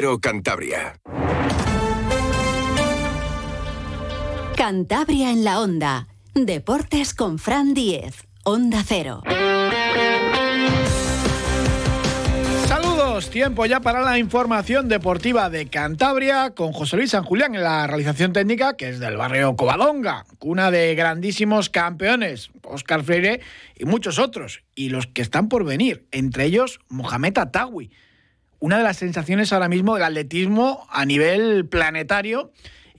Cantabria. Cantabria en la onda. Deportes con Fran Diez. Onda Cero. Saludos, tiempo ya para la información deportiva de Cantabria con José Luis San Julián en la realización técnica, que es del barrio Covadonga, cuna de grandísimos campeones, Oscar Freire y muchos otros, y los que están por venir, entre ellos Mohamed Atawi una de las sensaciones ahora mismo del atletismo a nivel planetario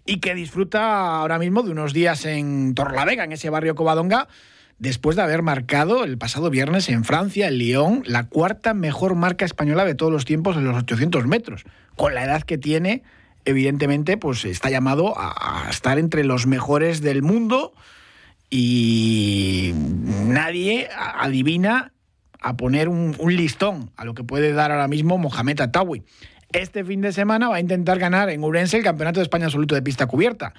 y que disfruta ahora mismo de unos días en Torlavega, en ese barrio Covadonga, después de haber marcado el pasado viernes en Francia, en Lyon, la cuarta mejor marca española de todos los tiempos en los 800 metros. Con la edad que tiene, evidentemente, pues está llamado a, estar entre los mejores del mundo y nadie adivina a poner un, listón a lo que puede dar ahora mismo Mohamed Atawi. Este fin de semana va a intentar ganar en Urense el Campeonato de España Absoluto de Pista Cubierta.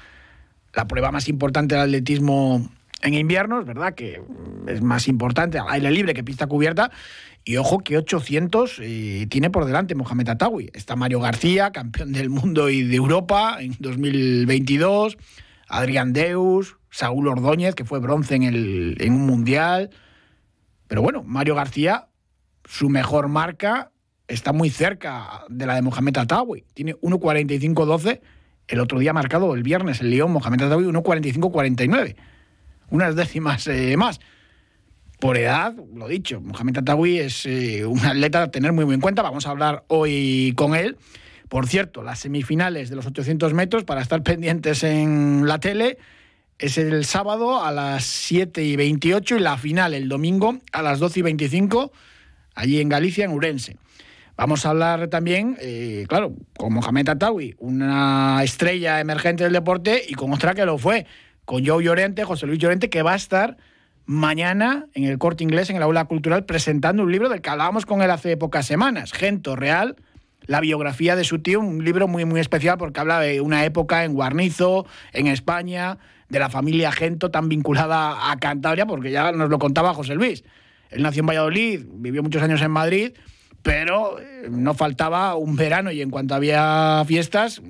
La prueba más importante del atletismo en invierno, es verdad que es más importante al aire libre que pista cubierta. Y ojo que 800 eh, tiene por delante Mohamed Atawi. Está Mario García, campeón del mundo y de Europa en 2022. Adrián Deus, Saúl Ordóñez, que fue bronce en, el, en un mundial. Pero bueno, Mario García, su mejor marca está muy cerca de la de Mohamed Atawi. Tiene 1.45.12. El otro día marcado, el viernes, el León Mohamed Atawi 1.45.49. Unas décimas eh, más. Por edad, lo dicho, Mohamed Atawi es eh, un atleta a tener muy, muy en cuenta. Vamos a hablar hoy con él. Por cierto, las semifinales de los 800 metros, para estar pendientes en la tele, es el sábado a las 7 y 28 y la final el domingo a las 12 y 25 allí en Galicia, en Urense. Vamos a hablar también, eh, claro, con Mohamed Atawi, una estrella emergente del deporte, y con otra que lo fue, con Joe Llorente, José Luis Llorente, que va a estar mañana en el Corte Inglés, en el Aula Cultural, presentando un libro del que hablábamos con él hace pocas semanas, Gento Real, la biografía de su tío, un libro muy, muy especial porque habla de una época en Guarnizo, en España, de la familia Gento tan vinculada a Cantabria, porque ya nos lo contaba José Luis. Él nació en Valladolid, vivió muchos años en Madrid, pero eh, no faltaba un verano y en cuanto había fiestas,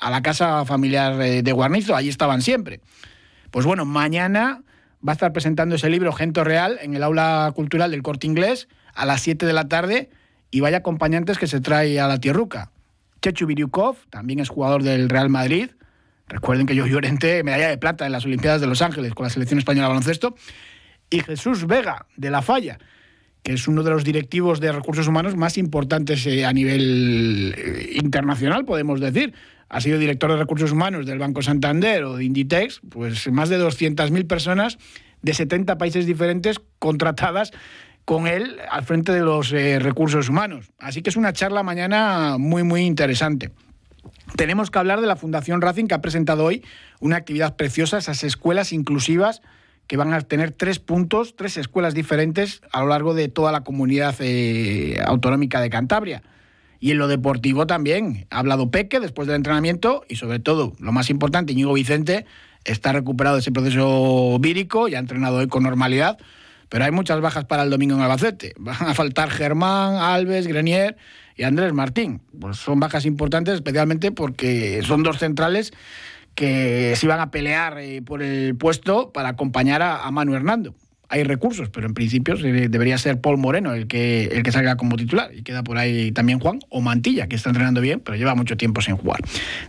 a la casa familiar eh, de Guarnizo, allí estaban siempre. Pues bueno, mañana va a estar presentando ese libro Gento Real en el aula cultural del Corte Inglés a las 7 de la tarde y vaya acompañantes que se trae a la tierruca. Chechu Viriukov, también es jugador del Real Madrid, Recuerden que yo Llorente, medalla de plata en las Olimpiadas de Los Ángeles con la selección española de baloncesto. Y Jesús Vega, de La Falla, que es uno de los directivos de recursos humanos más importantes eh, a nivel eh, internacional, podemos decir. Ha sido director de recursos humanos del Banco Santander o de Inditex, pues más de 200.000 personas de 70 países diferentes contratadas con él al frente de los eh, recursos humanos. Así que es una charla mañana muy, muy interesante tenemos que hablar de la Fundación Racing que ha presentado hoy una actividad preciosa, esas escuelas inclusivas que van a tener tres puntos, tres escuelas diferentes a lo largo de toda la comunidad eh, autonómica de Cantabria. Y en lo deportivo también. Ha hablado Peque después del entrenamiento y sobre todo, lo más importante, Íñigo Vicente está recuperado de ese proceso vírico y ha entrenado hoy con normalidad. Pero hay muchas bajas para el domingo en Albacete. Van a faltar Germán, Alves, Grenier y Andrés Martín. Pues son bajas importantes, especialmente porque son dos centrales que se iban a pelear eh, por el puesto para acompañar a, Manu Hernando. Hay recursos, pero en principio debería ser Paul Moreno el que, el que salga como titular. Y queda por ahí también Juan o Mantilla, que está entrenando bien, pero lleva mucho tiempo sin jugar.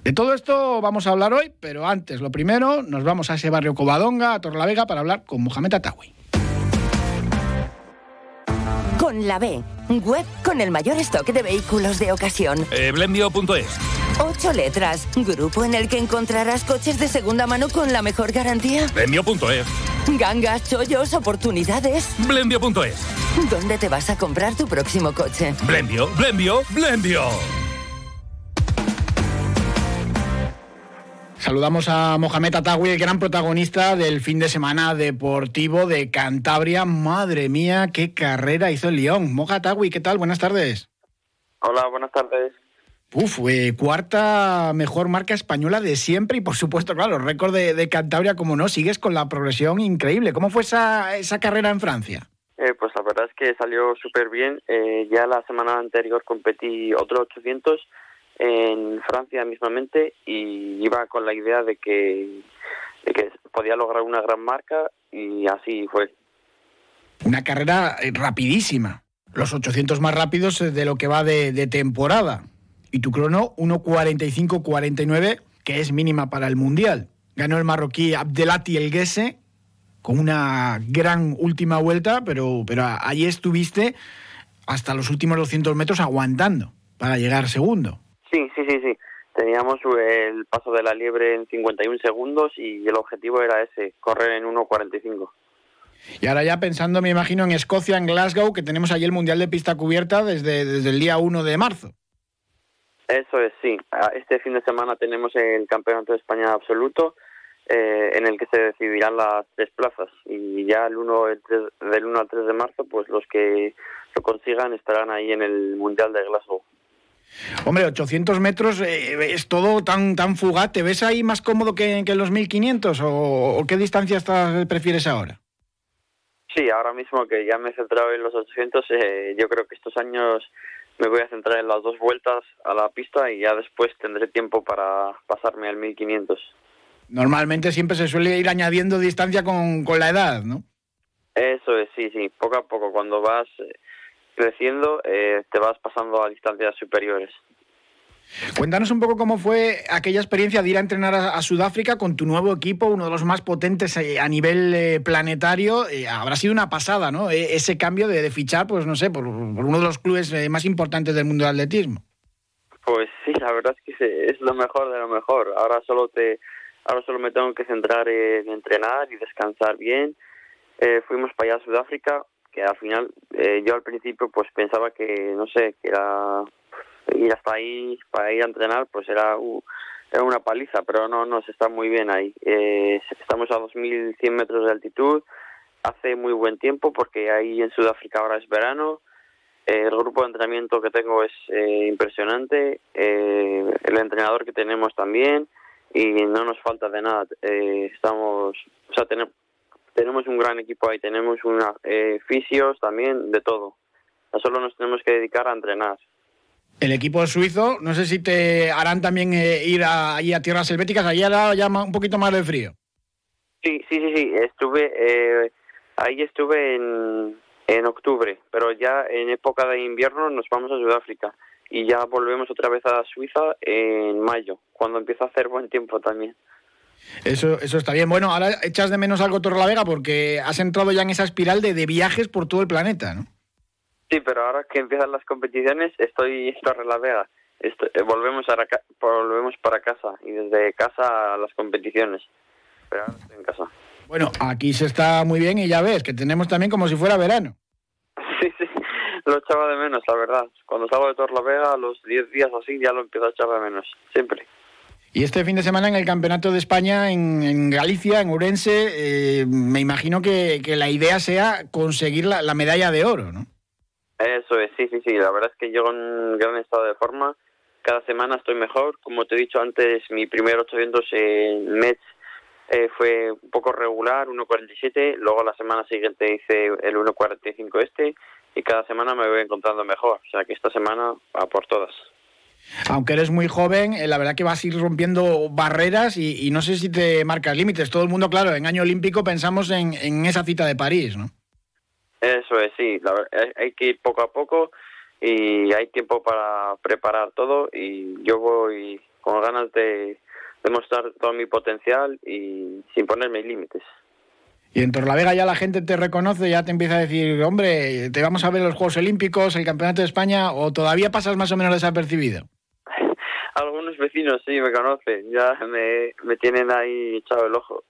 De todo esto vamos a hablar hoy, pero antes, lo primero, nos vamos a ese barrio Covadonga, a Torlavega, para hablar con Mohamed Atawi con la B, web con el mayor stock de vehículos de ocasión. Eh, Blembio.es. Ocho letras, grupo en el que encontrarás coches de segunda mano con la mejor garantía. Blembio.es. Gangas, chollos, oportunidades. Blembio.es. ¿Dónde te vas a comprar tu próximo coche? Blembio, Blembio, Blembio. Saludamos a Mohamed Atawi, el gran protagonista del fin de semana deportivo de Cantabria. Madre mía, qué carrera hizo el León. Mohamed Atawi, ¿qué tal? Buenas tardes. Hola, buenas tardes. Uf, cuarta mejor marca española de siempre y por supuesto, claro, récord de, Cantabria, como no, sigues con la progresión increíble. ¿Cómo fue esa, esa carrera en Francia? Eh, pues la verdad es que salió súper bien. Eh, ya la semana anterior competí otros 800 en Francia mismamente y iba con la idea de que, de que podía lograr una gran marca y así fue. Una carrera eh, rapidísima. Los 800 más rápidos de lo que va de, de temporada. Y tu crono 1.45.49, que es mínima para el Mundial. Ganó el marroquí Abdelati El Guese con una gran última vuelta, pero, pero allí estuviste hasta los últimos 200 metros aguantando para llegar segundo. Sí, sí, sí, sí. Teníamos el paso de la liebre en 51 segundos y el objetivo era ese, correr en 1.45. Y ahora ya pensando, me imagino, en Escocia, en Glasgow, que tenemos allí el Mundial de Pista Cubierta desde, desde el día 1 de marzo. Eso es, sí. Este fin de semana tenemos el Campeonato de España absoluto, eh, en el que se decidirán las tres plazas. Y ya el 1, el 3, del 1 al 3 de marzo, pues los que lo consigan estarán ahí en el Mundial de Glasgow. Hombre, 800 metros eh, es todo tan tan fugaz. ¿Te ves ahí más cómodo que, que en los 1500 o, o qué distancia estás, prefieres ahora? Sí, ahora mismo que ya me he centrado en los 800, eh, yo creo que estos años me voy a centrar en las dos vueltas a la pista y ya después tendré tiempo para pasarme al 1500. Normalmente siempre se suele ir añadiendo distancia con, con la edad, ¿no? Eso es, sí, sí, poco a poco. Cuando vas eh, creciendo, eh, te vas pasando a distancias superiores. Cuéntanos un poco cómo fue aquella experiencia de ir a entrenar a, a Sudáfrica con tu nuevo equipo, uno de los más potentes eh, a nivel eh, planetario. Eh, habrá sido una pasada, ¿no? E ese cambio de, de, fichar, pues no sé, por, por uno de los clubes más importantes del mundo del atletismo. Pues sí, la verdad es que es lo mejor de lo mejor. Ahora solo te, ahora solo me tengo que centrar en entrenar y descansar bien. Fuimos para allá a Sudáfrica, al final eh, yo al principio pues pensaba que, no sé, que era ir hasta ahí para ir a entrenar pues era, uh, era una paliza, pero no, no, se está muy bien ahí. Eh, estamos a 2.100 metros de altitud, hace muy buen tiempo porque ahí en Sudáfrica ahora es verano, eh, el grupo de entrenamiento que tengo es eh, impresionante, eh, el entrenador que tenemos también y no nos falta de nada. Eh, estamos, o sea, tenemos tenemos un gran equipo ahí, tenemos una eh, fisios también, de todo. Solo nos tenemos que dedicar a entrenar. El equipo suizo, no sé si te harán también eh, ir a, allí a tierras helvéticas, allí hará ya un poquito más de frío. Sí, sí, sí, sí, estuve, eh, ahí estuve en, en octubre, pero ya en época de invierno nos vamos a Sudáfrica y ya volvemos otra vez a Suiza en mayo, cuando empieza a hacer buen tiempo también. Eso, eso está bien. Bueno, ahora echas de menos algo Torrelavega porque has entrado ya en esa espiral de, de viajes por todo el planeta, ¿no? Sí, pero ahora que empiezan las competiciones estoy en Torrelavega. Estoy, eh, volvemos, a, volvemos para casa y desde casa a las competiciones. Pero ahora estoy en casa. Bueno, aquí se está muy bien y ya ves que tenemos también como si fuera verano. Sí, sí, lo echaba de menos, la verdad. Cuando salgo de Torrelavega, a los 10 días así, ya lo empiezo a echar de menos, siempre. Y este fin de semana en el Campeonato de España en, Galicia, en Urense, eh, me imagino que, la idea sea conseguir la, la, medalla de oro, ¿no? Eso es, sí, sí, sí. La verdad es que llego en gran estado de forma. Cada semana estoy mejor. Como te he dicho antes, mi primer 800 en Metz eh, fue un poco regular, 1.47. Luego la semana siguiente hice el 1.45 este. Y cada semana me voy encontrando mejor. O sea que esta semana a por todas aunque eres muy joven, eh, la verdad que vas a ir rompiendo barreras y, y no sé si te marcas límites. Todo el mundo, claro, en año olímpico pensamos en, en esa cita de París, ¿no? Eso es, sí. La, hay que ir poco a poco y hay tiempo para preparar todo y yo voy con ganas de demostrar todo mi potencial y sin ponerme límites. Y en Torlavega ya la gente te reconoce, ya te empieza a decir, hombre, te vamos a ver los Juegos Olímpicos, el Campeonato de España, o todavía pasas más o menos desapercibido. Algunos vecinos sí me conocen, ya me, me tienen ahí echado el ojo.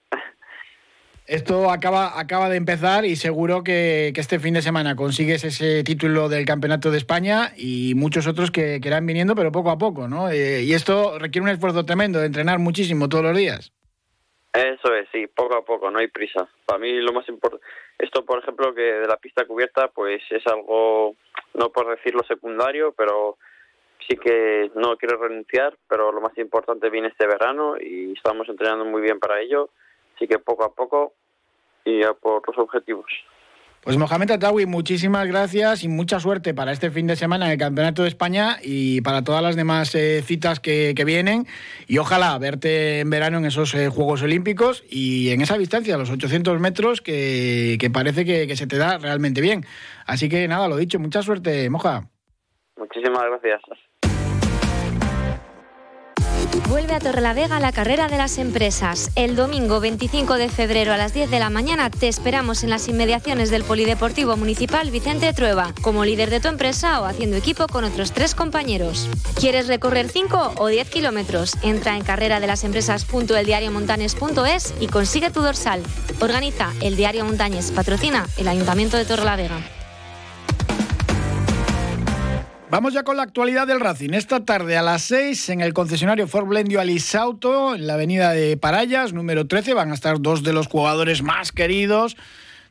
Esto acaba, acaba de empezar y seguro que, que, este fin de semana consigues ese título del Campeonato de España y muchos otros que, que irán viniendo, pero poco a poco, ¿no? Eh, y esto requiere un esfuerzo tremendo de entrenar muchísimo todos los días. Eso es, sí, poco a poco, no hay prisa. Para mí lo más importante, esto por ejemplo que de la pista cubierta, pues es algo, no por decirlo secundario, pero sí que no quiero renunciar, pero lo más importante viene este verano y estamos entrenando muy bien para ello, así que poco a poco y a por los objetivos. Pues Mohamed Atawi, muchísimas gracias y mucha suerte para este fin de semana en el Campeonato de España y para todas las demás eh, citas que, vienen. Y ojalá verte en verano en esos eh, Juegos Olímpicos y en esa distancia, los 800 metros, que, parece que, que, se te da realmente bien. Así que nada, lo dicho, mucha suerte, Moja. Muchísimas gracias. Vuelve a Torrelavega la carrera de las empresas. El domingo 25 de febrero a las 10 de la mañana te esperamos en las inmediaciones del Polideportivo Municipal Vicente Trueba, como líder de tu empresa o haciendo equipo con otros tres compañeros. ¿Quieres recorrer 5 o 10 kilómetros? Entra en carrera de las y consigue tu dorsal. Organiza el Diario Montañes, patrocina el Ayuntamiento de Torrelavega. Vamos ya con la actualidad del Racing. Esta tarde a las 6 en el concesionario Ford Blendio Alisauto, en la avenida de Parayas, número 13, van a estar dos de los jugadores más queridos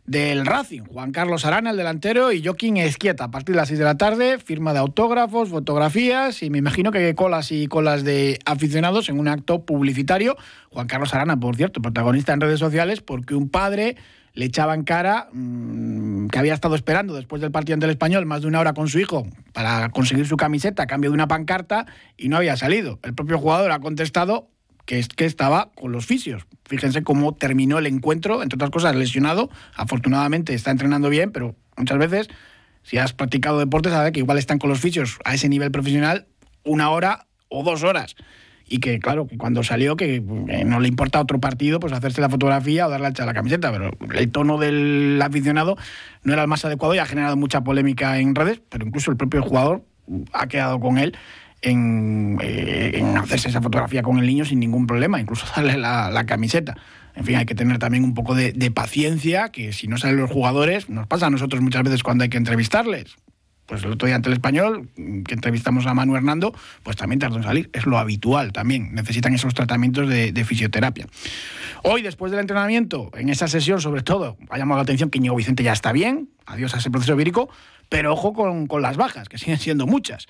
del Racing, Juan Carlos Arana, el delantero, y Joaquín Esquieta. A partir de las 6 de la tarde, firma de autógrafos, fotografías y me imagino que colas y colas de aficionados en un acto publicitario. Juan Carlos Arana, por cierto, protagonista en redes sociales, porque un padre le echaba en cara mm, que había estado esperando después del partido ante el español más de una hora con su hijo para conseguir su camiseta a cambio de una pancarta y no había salido. El propio jugador ha contestado que, que estaba con los fisios. Fíjense cómo terminó el encuentro, entre otras cosas lesionado. Afortunadamente está entrenando bien, pero muchas veces, si has practicado deporte, sabes que igual están con los fisios a ese nivel profesional una hora o dos horas y que claro, que cuando salió que no le importa otro partido, pues hacerse la fotografía o darle a la camiseta, pero el tono del aficionado no era el más adecuado y ha generado mucha polémica en redes, pero incluso el propio jugador ha quedado con él en, eh, hacerse esa fotografía con el niño sin ningún problema, incluso darle la, camiseta. En fin, hay que tener también un poco de, de, paciencia, que si no salen los jugadores, nos pasa a nosotros muchas veces cuando hay que entrevistarles pues el otro día ante el español, que entrevistamos a Manu Hernando, pues también tardó en salir. Es lo habitual también. Necesitan esos tratamientos de, fisioterapia. Hoy, después del entrenamiento, en esa sesión, sobre todo, ha llamado la atención que Ñigo Vicente ya está bien. Adiós a ese proceso vírico. Pero ojo con, con las bajas, que siguen siendo muchas.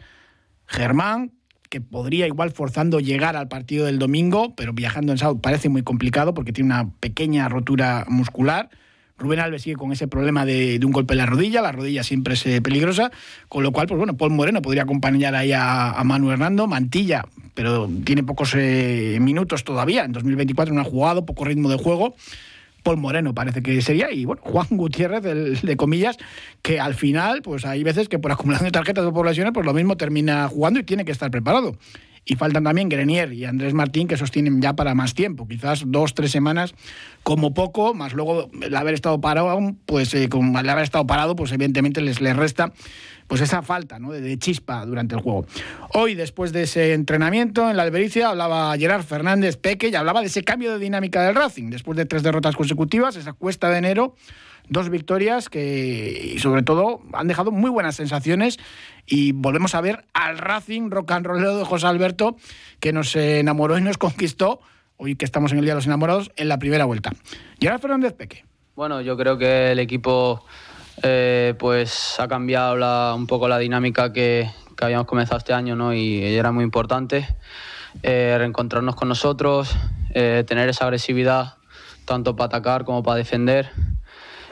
Germán, que podría igual forzando llegar al partido del domingo, pero viajando en sábado parece muy complicado porque tiene una pequeña rotura muscular. Rubén Alves sigue con ese problema de, un golpe en la rodilla, la rodilla siempre es eh, peligrosa, con lo cual, pues bueno, Paul Moreno podría acompañar ahí a, a Manu Hernando, Mantilla, pero tiene pocos eh, minutos todavía, en 2024 no ha jugado, poco ritmo de juego. Paul Moreno parece que sería, y bueno, Juan Gutiérrez, de comillas, que al final, pues hay veces que por acumulación de tarjetas o poblaciones, pues lo mismo termina jugando y tiene que estar preparado. Y faltan también Grenier y Andrés Martín, que sostienen ya para más tiempo, quizás dos, tres semanas como poco, más luego el haber estado parado, pues eh, con haber estado parado, pues evidentemente les, les resta pues esa falta ¿no? de, chispa durante el juego. Hoy, después de ese entrenamiento en la Albericia, hablaba Gerard Fernández Peque y hablaba de ese cambio de dinámica del Racing. Después de tres derrotas consecutivas, esa cuesta de enero, dos victorias que, sobre todo, han dejado muy buenas sensaciones y volvemos a ver al Racing rock and rollero de José Alberto que nos enamoró y nos conquistó, hoy que estamos en el Día de los Enamorados, en la primera vuelta. Gerard Fernández Peque. Bueno, yo creo que el equipo eh, pues ha cambiado un poco la dinámica que, habíamos comenzado este año ¿no? y era muy importante eh, reencontrarnos con nosotros, eh, tener esa agresividad tanto para atacar como para defender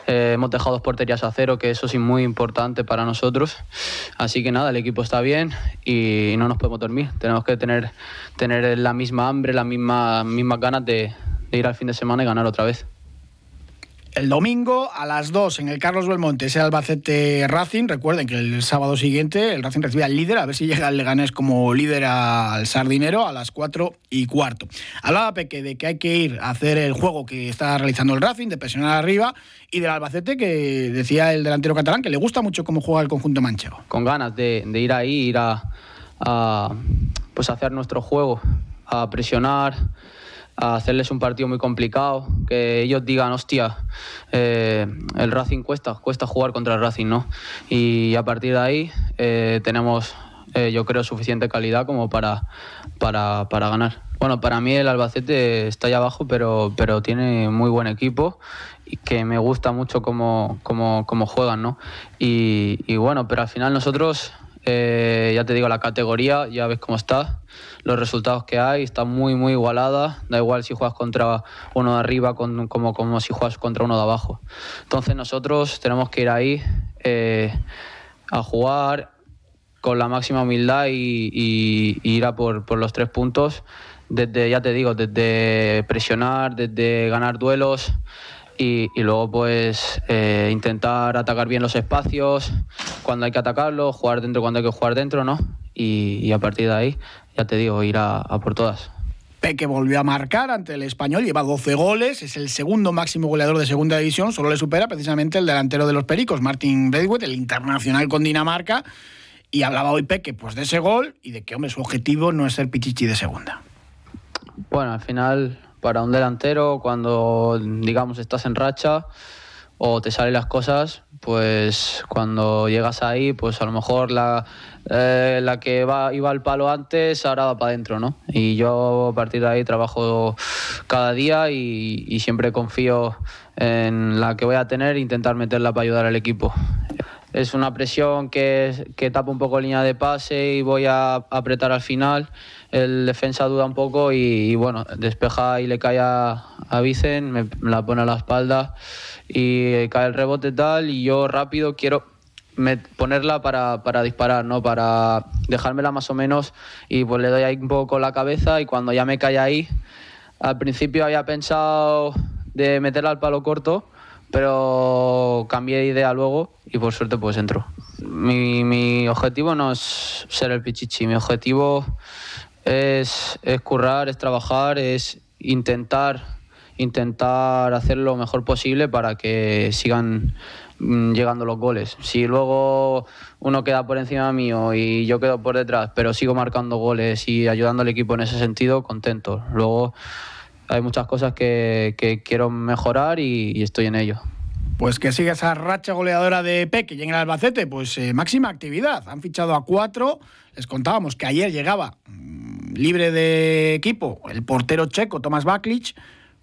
eh, hemos dejado dos porterías a cero, que eso es muy importante para nosotros. Así que nada, el equipo está bien y no nos podemos dormir. Tenemos que tener, la misma hambre, las mismas, mismas ganas de ir al fin de semana y ganar otra vez. El domingo a las 2 en el Carlos Belmonte, ese Albacete Racing. Recuerden que el sábado siguiente el Racing recibe al líder, a ver si llega el Leganés como líder al Sardinero a las 4 y cuarto. Hablaba Peque de que hay que ir a hacer el juego que está realizando el Racing, de presionar arriba, y del Albacete que decía el delantero catalán que le gusta mucho cómo juega el conjunto manchego. Con ganas de, ir ahí, ir a, a pues hacer nuestro juego, a presionar hacerles un partido muy complicado, que ellos digan, hostia, eh, el Racing cuesta, cuesta jugar contra el Racing, ¿no? Y a partir de ahí eh, tenemos, eh, yo creo, suficiente calidad como para, para, ganar. Bueno, para mí el Albacete está allá abajo, pero, pero tiene muy buen equipo y que me gusta mucho cómo, cómo, cómo juegan, ¿no? Y, y bueno, pero al final nosotros ya te digo, la categoría, ya ves cómo está, los resultados que hay, está muy, muy igualada. Da igual si juegas contra uno de arriba como, como si juegas contra uno de abajo. Entonces nosotros tenemos que ir ahí eh, a jugar con la máxima humildad y, ir a por, los tres puntos. Desde, ya te digo, desde presionar, desde ganar duelos y, luego pues eh, intentar atacar bien los espacios cuando hay que atacarlos, jugar dentro cuando hay que jugar dentro, ¿no? Y, a partir de ahí, ya te digo, ir a, por todas. Peque volvió a marcar ante el español, lleva 12 goles, es el segundo máximo goleador de segunda división, solo le supera precisamente el delantero de los Pericos, Martin Redwood, el internacional con Dinamarca. Y hablaba hoy Peque pues, de ese gol y de que, hombre, su objetivo no es ser pichichi de segunda. Bueno, al final para un delantero cuando, digamos, estás en racha o te salen las cosas, pues cuando llegas ahí, pues a lo mejor la, eh, la que va, iba al palo antes, ahora va para adentro, ¿no? Y yo a partir de ahí trabajo cada día y, y siempre confío en la que voy a tener e intentar meterla para ayudar al equipo es una presión que, que tapa un poco línea de pase y voy a apretar al final. El defensa duda un poco y, bueno, despeja y le cae a, a Vicen, me, la pone a la espalda y cae el rebote tal y yo rápido quiero ponerla para, para, disparar, ¿no? Para dejármela más o menos y pues le doy ahí un poco la cabeza y cuando ya me cae ahí, al principio había pensado de meterla al palo corto, pero cambié de idea luego y por suerte pues entro. Mi, mi objetivo no es ser el pichichi, mi objetivo es, es currar, es trabajar, es intentar intentar hacer lo mejor posible para que sigan mm, llegando los goles. Si luego uno queda por encima mío y yo quedo por detrás, pero sigo marcando goles y ayudando al equipo en ese sentido, contento. Luego hay muchas cosas que, quiero mejorar y, estoy en ello. Pues que siga esa racha goleadora de Peque y en el Albacete, pues eh, máxima actividad. Han fichado a cuatro. Les contábamos que ayer llegaba mm, libre de equipo el portero checo Tomás Baklic,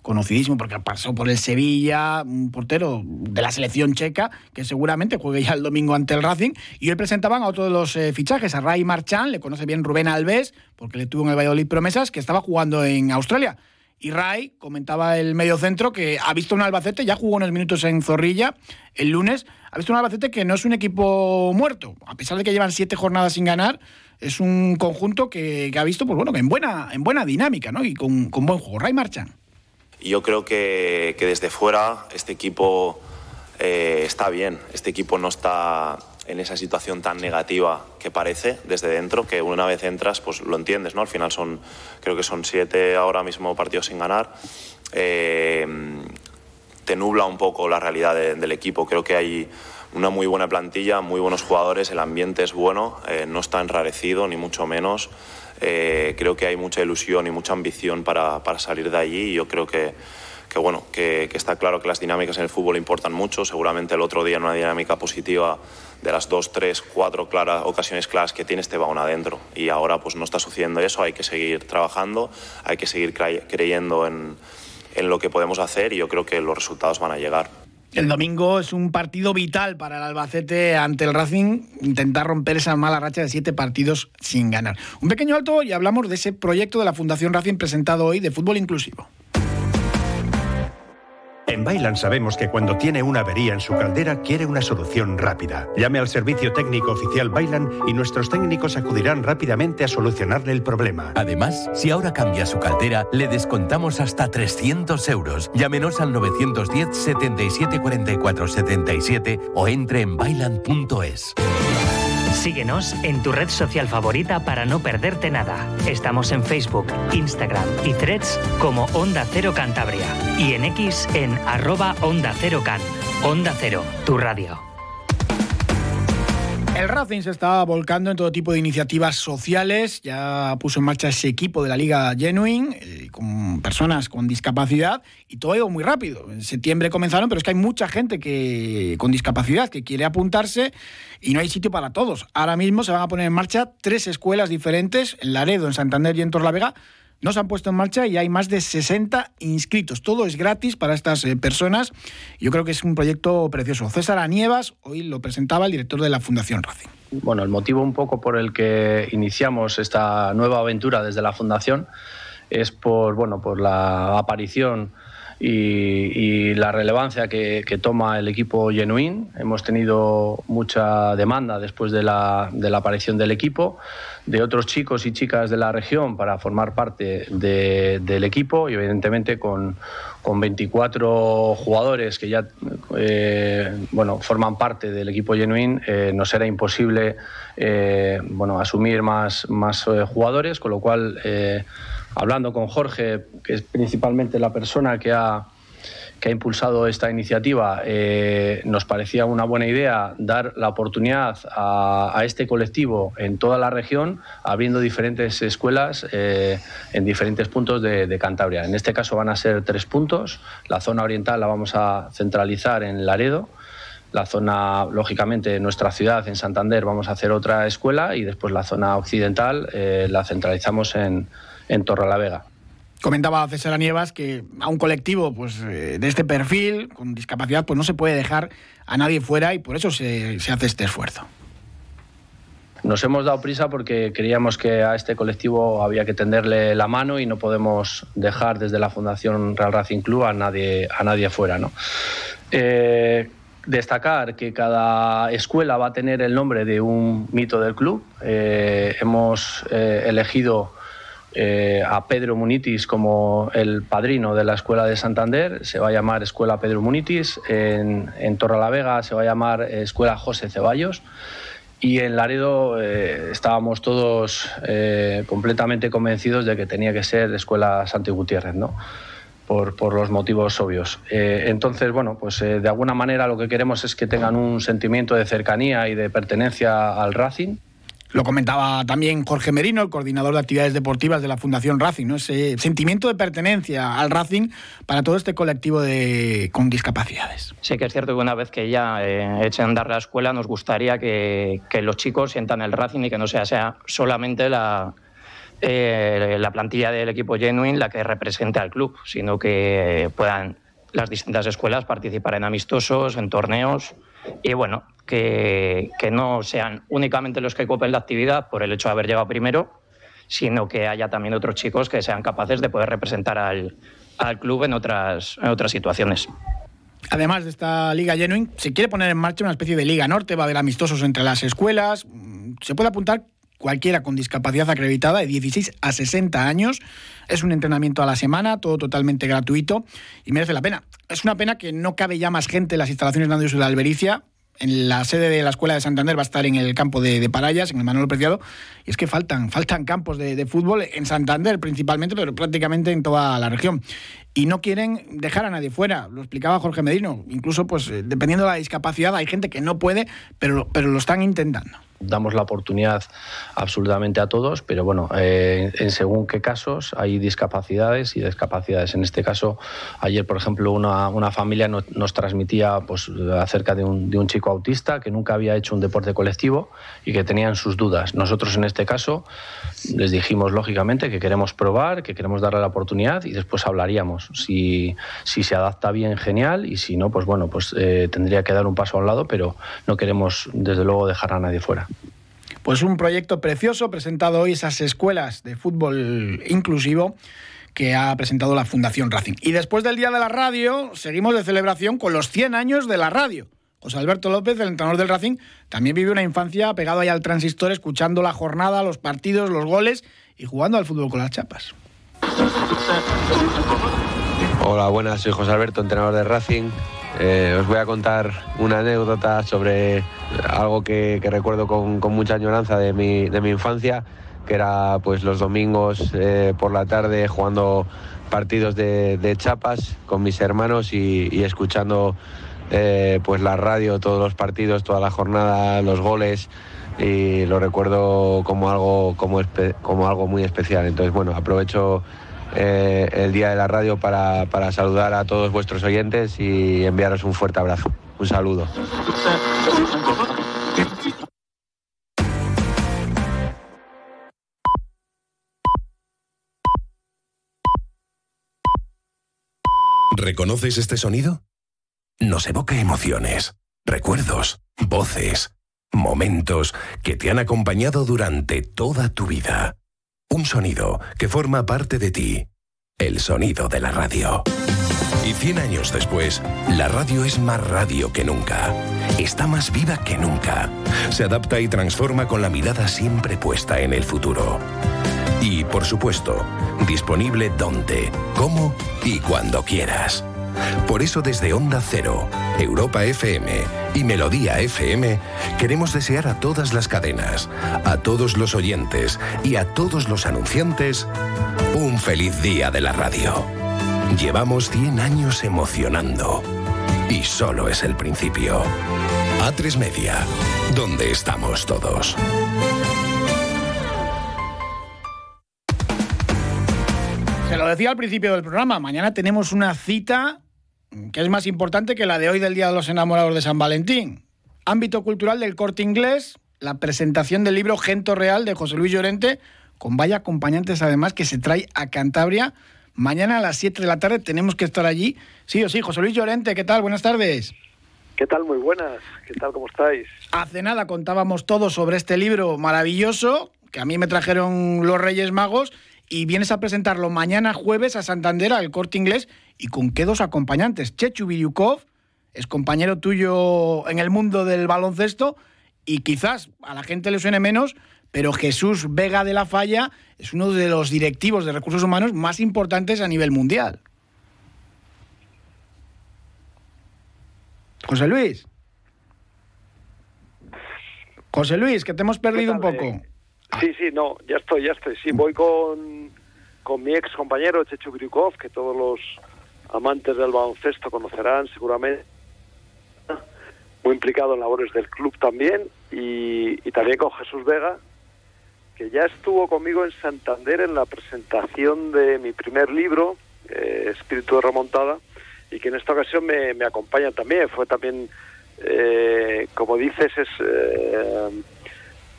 conocidísimo porque pasó por el Sevilla, un portero de la selección checa, que seguramente juegue ya el domingo ante el Racing. Y hoy presentaban a otro de los eh, fichajes, a Ray Marchand, le conoce bien Rubén Alves, porque le tuvo en el Valladolid promesas, que estaba jugando en Australia. Y Ray comentaba el medio centro que ha visto un Albacete, ya jugó unos minutos en Zorrilla el lunes, ha visto un Albacete que no es un equipo muerto, a pesar de que llevan siete jornadas sin ganar, es un conjunto que, ha visto, pues bueno, que en buena, en buena dinámica, ¿no? Y con, buen juego. Ray Marchan. Yo creo que, desde fuera este equipo eh, está bien, este equipo no está en esa situación tan negativa que parece desde dentro, que una vez entras, pues lo entiendes, ¿no? Al final son, creo que son siete ahora mismo partidos sin ganar. Eh, te nubla un poco la realidad del equipo. Creo que hay una muy buena plantilla, muy buenos jugadores, el ambiente es bueno, eh, no está enrarecido, ni mucho menos. Eh, creo que hay mucha ilusión y mucha ambición para, para salir de allí y yo creo que que bueno, que, está claro que las dinámicas en el fútbol importan mucho. Seguramente el otro día en una dinámica positiva de las dos, tres, cuatro claras, ocasiones claras que tienes te va adentro. Y ahora pues no está sucediendo eso, hay que seguir trabajando, hay que seguir creyendo en, en lo que podemos hacer y yo creo que los resultados van a llegar. El domingo es un partido vital para el Albacete ante el Racing, intentar romper esa mala racha de siete partidos sin ganar. Un pequeño alto y hablamos de ese proyecto de la Fundación Racing presentado hoy de fútbol inclusivo. En Bailan sabemos que cuando tiene una avería en su caldera quiere una solución rápida. Llame al servicio técnico oficial Bailan y nuestros técnicos acudirán rápidamente a solucionarle el problema. Además, si ahora cambia su caldera, le descontamos hasta 300 euros. Llámenos al 910 77 44 77 o entre en bailan.es. Síguenos en tu red social favorita para no perderte nada. Estamos en Facebook, Instagram y Threads como Onda Cero Cantabria y en X en arroba Onda Cero Can. Onda Cero, tu radio. El Racing se está volcando en todo tipo de iniciativas sociales, ya puso en marcha ese equipo de la Liga Genuine eh, con personas con discapacidad y todo ido muy rápido. En septiembre comenzaron, pero es que hay mucha gente que con discapacidad que quiere apuntarse y no hay sitio para todos. Ahora mismo se van a poner en marcha tres escuelas diferentes en Laredo, en Santander y en Torlavega no se han puesto en marcha y hay más de 60 inscritos. Todo es gratis para estas eh, personas. Yo creo que es un proyecto precioso. César Anievas hoy lo presentaba el director de la Fundación Racing. Bueno, el motivo un poco por el que iniciamos esta nueva aventura desde la Fundación es por, bueno, por la aparición y, la relevancia que, toma el equipo Genuín. Hemos tenido mucha demanda después de la, de la, aparición del equipo, de otros chicos y chicas de la región para formar parte del equipo y evidentemente con, con 24 jugadores que ya eh, bueno, forman parte del equipo Genuín, eh, nos era imposible eh, bueno, asumir más, más jugadores, con lo cual hablando con Jorge, que es principalmente la persona que ha, que ha impulsado esta iniciativa, eh, nos parecía una buena idea dar la oportunidad a, este colectivo en toda la región, abriendo diferentes escuelas eh, en diferentes puntos de, Cantabria. En este caso van a ser tres puntos. La zona oriental la vamos a centralizar en Laredo. La zona, lógicamente, en nuestra ciudad, en Santander, vamos a hacer otra escuela y después la zona occidental eh, la centralizamos en, en Torrelavega. Comentaba César Nievas que a un colectivo pues, eh, de este perfil, con discapacidad, pues no se puede dejar a nadie fuera y por eso se, hace este esfuerzo. Nos hemos dado prisa porque creíamos que a este colectivo había que tenderle la mano y no podemos dejar desde la Fundación Real Racing Club a nadie, a nadie fuera. ¿no? Eh, destacar que cada escuela va a tener el nombre de un mito del club. Eh, hemos elegido eh, a Pedro Munitis como el padrino de la Escuela de Santander, se va a llamar Escuela Pedro Munitis, en, en Torrelavega se va a llamar Escuela José Ceballos y en Laredo eh, estábamos todos eh, completamente convencidos de que tenía que ser Escuela Santi Gutiérrez, ¿no? Por, por, los motivos obvios. entonces, bueno, pues de alguna manera lo que queremos es que tengan un sentimiento de cercanía y de pertenencia al Racing. Lo comentaba también Jorge Merino, el coordinador de actividades deportivas de la Fundación Racing, ¿no? ese sentimiento de pertenencia al Racing para todo este colectivo de, con discapacidades. Sí que es cierto que una vez que ya eh, echen a andar la escuela, nos gustaría que, los chicos sientan el Racing y que no sea, sea solamente la, eh, la plantilla del equipo Genuine la que represente al club, sino que puedan las distintas escuelas participar en amistosos, en torneos y bueno, que, no sean únicamente los que copen la actividad por el hecho de haber llegado primero, sino que haya también otros chicos que sean capaces de poder representar al, club en otras, en otras situaciones. Además de esta Liga Genuine, se quiere poner en marcha una especie de Liga Norte, va a haber amistosos entre las escuelas. Se puede apuntar cualquiera con discapacidad acreditada de 16 a 60 años. Es un entrenamiento a la semana, todo totalmente gratuito y merece la pena. Es una pena que no cabe ya más gente en las instalaciones de de la Albericia en la sede de la Escuela de Santander va a estar en el campo de, Parayas, en el Manuel Preciado, y es que faltan, faltan campos de, fútbol en Santander principalmente, pero prácticamente en toda la región. Y no quieren dejar a nadie fuera, lo explicaba Jorge Medino, incluso pues eh, dependiendo de la discapacidad hay gente que no puede, pero, pero lo están intentando damos la oportunidad absolutamente a todos, pero bueno, eh, en según qué casos hay discapacidades y discapacidades. En este caso, ayer, por ejemplo, una, una familia nos, transmitía pues, acerca de un, de un, chico autista que nunca había hecho un deporte colectivo y que tenían sus dudas. Nosotros, en este caso, les dijimos lógicamente que queremos probar, que queremos darle la oportunidad y después hablaríamos. Si, se adapta bien, genial, y si no, pues bueno, pues eh, tendría que dar un paso a un lado, pero no queremos, desde luego, dejar a nadie fuera. Pues un proyecto precioso presentado hoy esas escuelas de fútbol inclusivo que ha presentado la Fundación Racing. Y después del Día de la Radio, seguimos de celebración con los 100 años de la radio. José Alberto López, el entrenador del Racing, también vivió una infancia pegado ahí al transistor, escuchando la jornada, los partidos, los goles y jugando al fútbol con las chapas. Hola, buenas, soy José Alberto, entrenador del Racing. Eh, os voy a contar una anécdota sobre algo que, recuerdo con, mucha añoranza de mi, de mi, infancia, que era pues los domingos eh, por la tarde jugando partidos de, chapas con mis hermanos y, escuchando eh, pues la radio, todos los partidos, toda la jornada, los goles y lo recuerdo como algo, como, como algo muy especial. Entonces, bueno, aprovecho eh, el Día de la Radio para, para saludar a todos vuestros oyentes y enviaros un fuerte abrazo. Un saludo. ¿Reconoces este sonido? Nos evoca emociones, recuerdos, voces, momentos que te han acompañado durante toda tu vida. Un sonido que forma parte de ti. El sonido de la radio. Y 100 años después, la radio es más radio que nunca. Está más viva que nunca. Se adapta y transforma con la mirada siempre puesta en el futuro. Y, por supuesto, disponible donde, cómo y cuando quieras. Por eso desde Onda Cero, Europa FM y Melodía FM queremos desear a todas las cadenas, a todos los oyentes y a todos los anunciantes un feliz día de la radio. Llevamos 100 años emocionando y solo es el principio. A3 Media, donde estamos todos. Se lo decía al principio del programa, mañana tenemos una cita que es más importante que la de hoy del Día de los Enamorados de San Valentín. Ámbito cultural del corte inglés, la presentación del libro Gento Real de José Luis Llorente, con vaya acompañantes además que se trae a Cantabria. Mañana a las 7 de la tarde tenemos que estar allí. Sí o sí, José Luis Llorente, ¿qué tal? Buenas tardes. ¿Qué tal? Muy buenas. ¿Qué tal? ¿Cómo estáis? Hace nada contábamos todo sobre este libro maravilloso que a mí me trajeron los Reyes Magos y vienes a presentarlo mañana jueves a Santander al Corte Inglés y con qué dos acompañantes. Chechu Viriukov es compañero tuyo en el mundo del baloncesto y quizás a la gente le suene menos, pero Jesús Vega de la Falla es uno de los directivos de recursos humanos más importantes a nivel mundial. José Luis. José Luis, que te hemos perdido un poco. Sí, sí, no, ya estoy, ya estoy. Sí, voy con, con mi ex compañero Chechu Kryukov, que todos los amantes del baloncesto conocerán seguramente. Muy implicado en labores del club también. Y, también con Jesús Vega, que ya estuvo conmigo en Santander en la presentación de mi primer libro, eh, Espíritu de Remontada, y que en esta ocasión me, me acompaña también. Fue también, eh, como dices, es eh,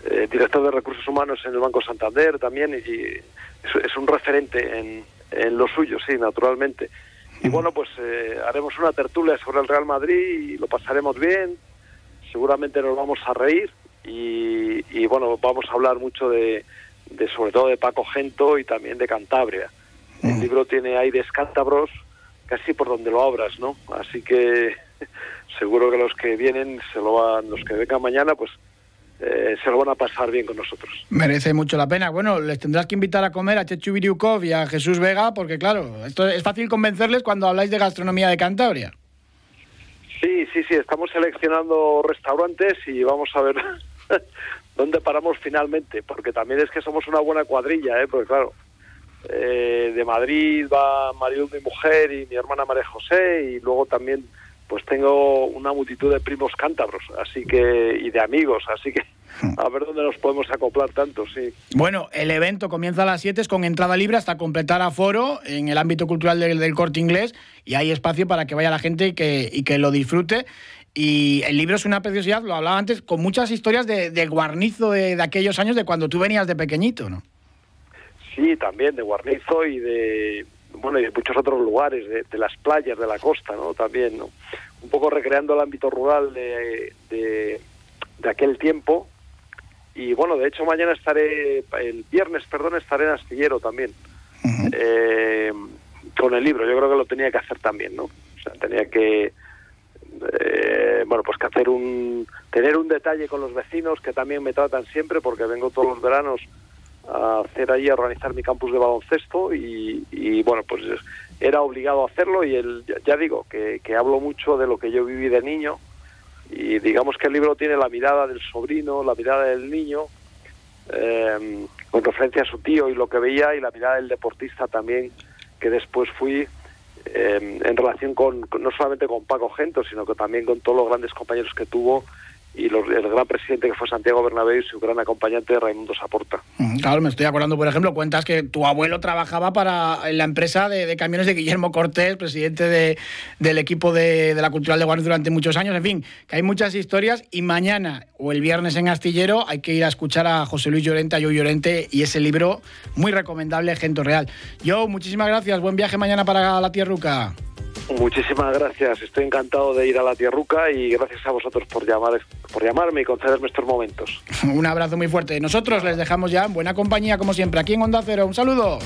eh, director de recursos humanos en el Banco Santander también, y, es, un referente en, en, lo suyo, sí, naturalmente. Y bueno, pues eh, haremos una tertulia sobre el Real Madrid y lo pasaremos bien, seguramente nos vamos a reír y, y bueno, vamos a hablar mucho de, de, sobre todo de Paco Gento y también de Cantabria. El libro tiene aires cántabros casi por donde lo abras, ¿no? Así que seguro que los que vienen, se lo van, los que vengan mañana, pues eh, se lo van a pasar bien con nosotros. Merece mucho la pena. Bueno, les tendrás que invitar a comer a Chechu Viriukov y a Jesús Vega, porque claro, esto es fácil convencerles cuando habláis de gastronomía de Cantabria. Sí, sí, sí, estamos seleccionando restaurantes y vamos a ver dónde paramos finalmente, porque también es que somos una buena cuadrilla, ¿eh? porque claro, eh, de Madrid va mi mujer, y mi hermana María José, y luego también pues tengo una multitud de primos cántabros, así que y de amigos, así que a ver dónde nos podemos acoplar tanto, sí. Bueno, el evento comienza a las 7 es con entrada libre hasta completar aforo en el ámbito cultural del, del, corte inglés y hay espacio para que vaya la gente y que, y que lo disfrute. Y el libro es una preciosidad, lo hablaba antes, con muchas historias de, de guarnizo de, de, aquellos años, de cuando tú venías de pequeñito, ¿no? Sí, también de guarnizo y de, bueno, y de muchos otros lugares, de, de, las playas, de la costa, ¿no? También, ¿no? Un poco recreando el ámbito rural de, de, de, aquel tiempo. Y bueno, de hecho mañana estaré, el viernes, perdón, estaré en Astillero también, uh -huh. eh, con el libro. Yo creo que lo tenía que hacer también, ¿no? O sea, tenía que, eh, bueno, pues que hacer un, tener un detalle con los vecinos que también me tratan siempre, porque vengo todos los veranos a hacer allí, a organizar mi campus de baloncesto y, y bueno, pues era obligado a hacerlo y el, ya digo, que, que, hablo mucho de lo que yo viví de niño y digamos que el libro tiene la mirada del sobrino, la mirada del niño, eh, con referencia a su tío y lo que veía y la mirada del deportista también que después fui eh, en relación con, no solamente con Paco Gento, sino que también con todos los grandes compañeros que tuvo y el gran presidente que fue Santiago Bernabéu y su gran acompañante Raimundo Saporta. Claro, me estoy acordando, por ejemplo, cuentas que tu abuelo trabajaba para la empresa de, camiones de Guillermo Cortés, presidente de, del equipo de, de, la Cultural de Guardia durante muchos años, en fin, que hay muchas historias y mañana o el viernes en Astillero hay que ir a escuchar a José Luis Llorente, a Yo Llorente y ese libro muy recomendable, Gento Real. Yo, muchísimas gracias, buen viaje mañana para la Tierruca. Muchísimas gracias, estoy encantado de ir a la Tierruca y gracias a vosotros por, llamar, por llamarme y concederme estos momentos. Un abrazo muy fuerte. Nosotros les dejamos ya en buena compañía, como siempre, aquí en Onda Cero. Un saludo.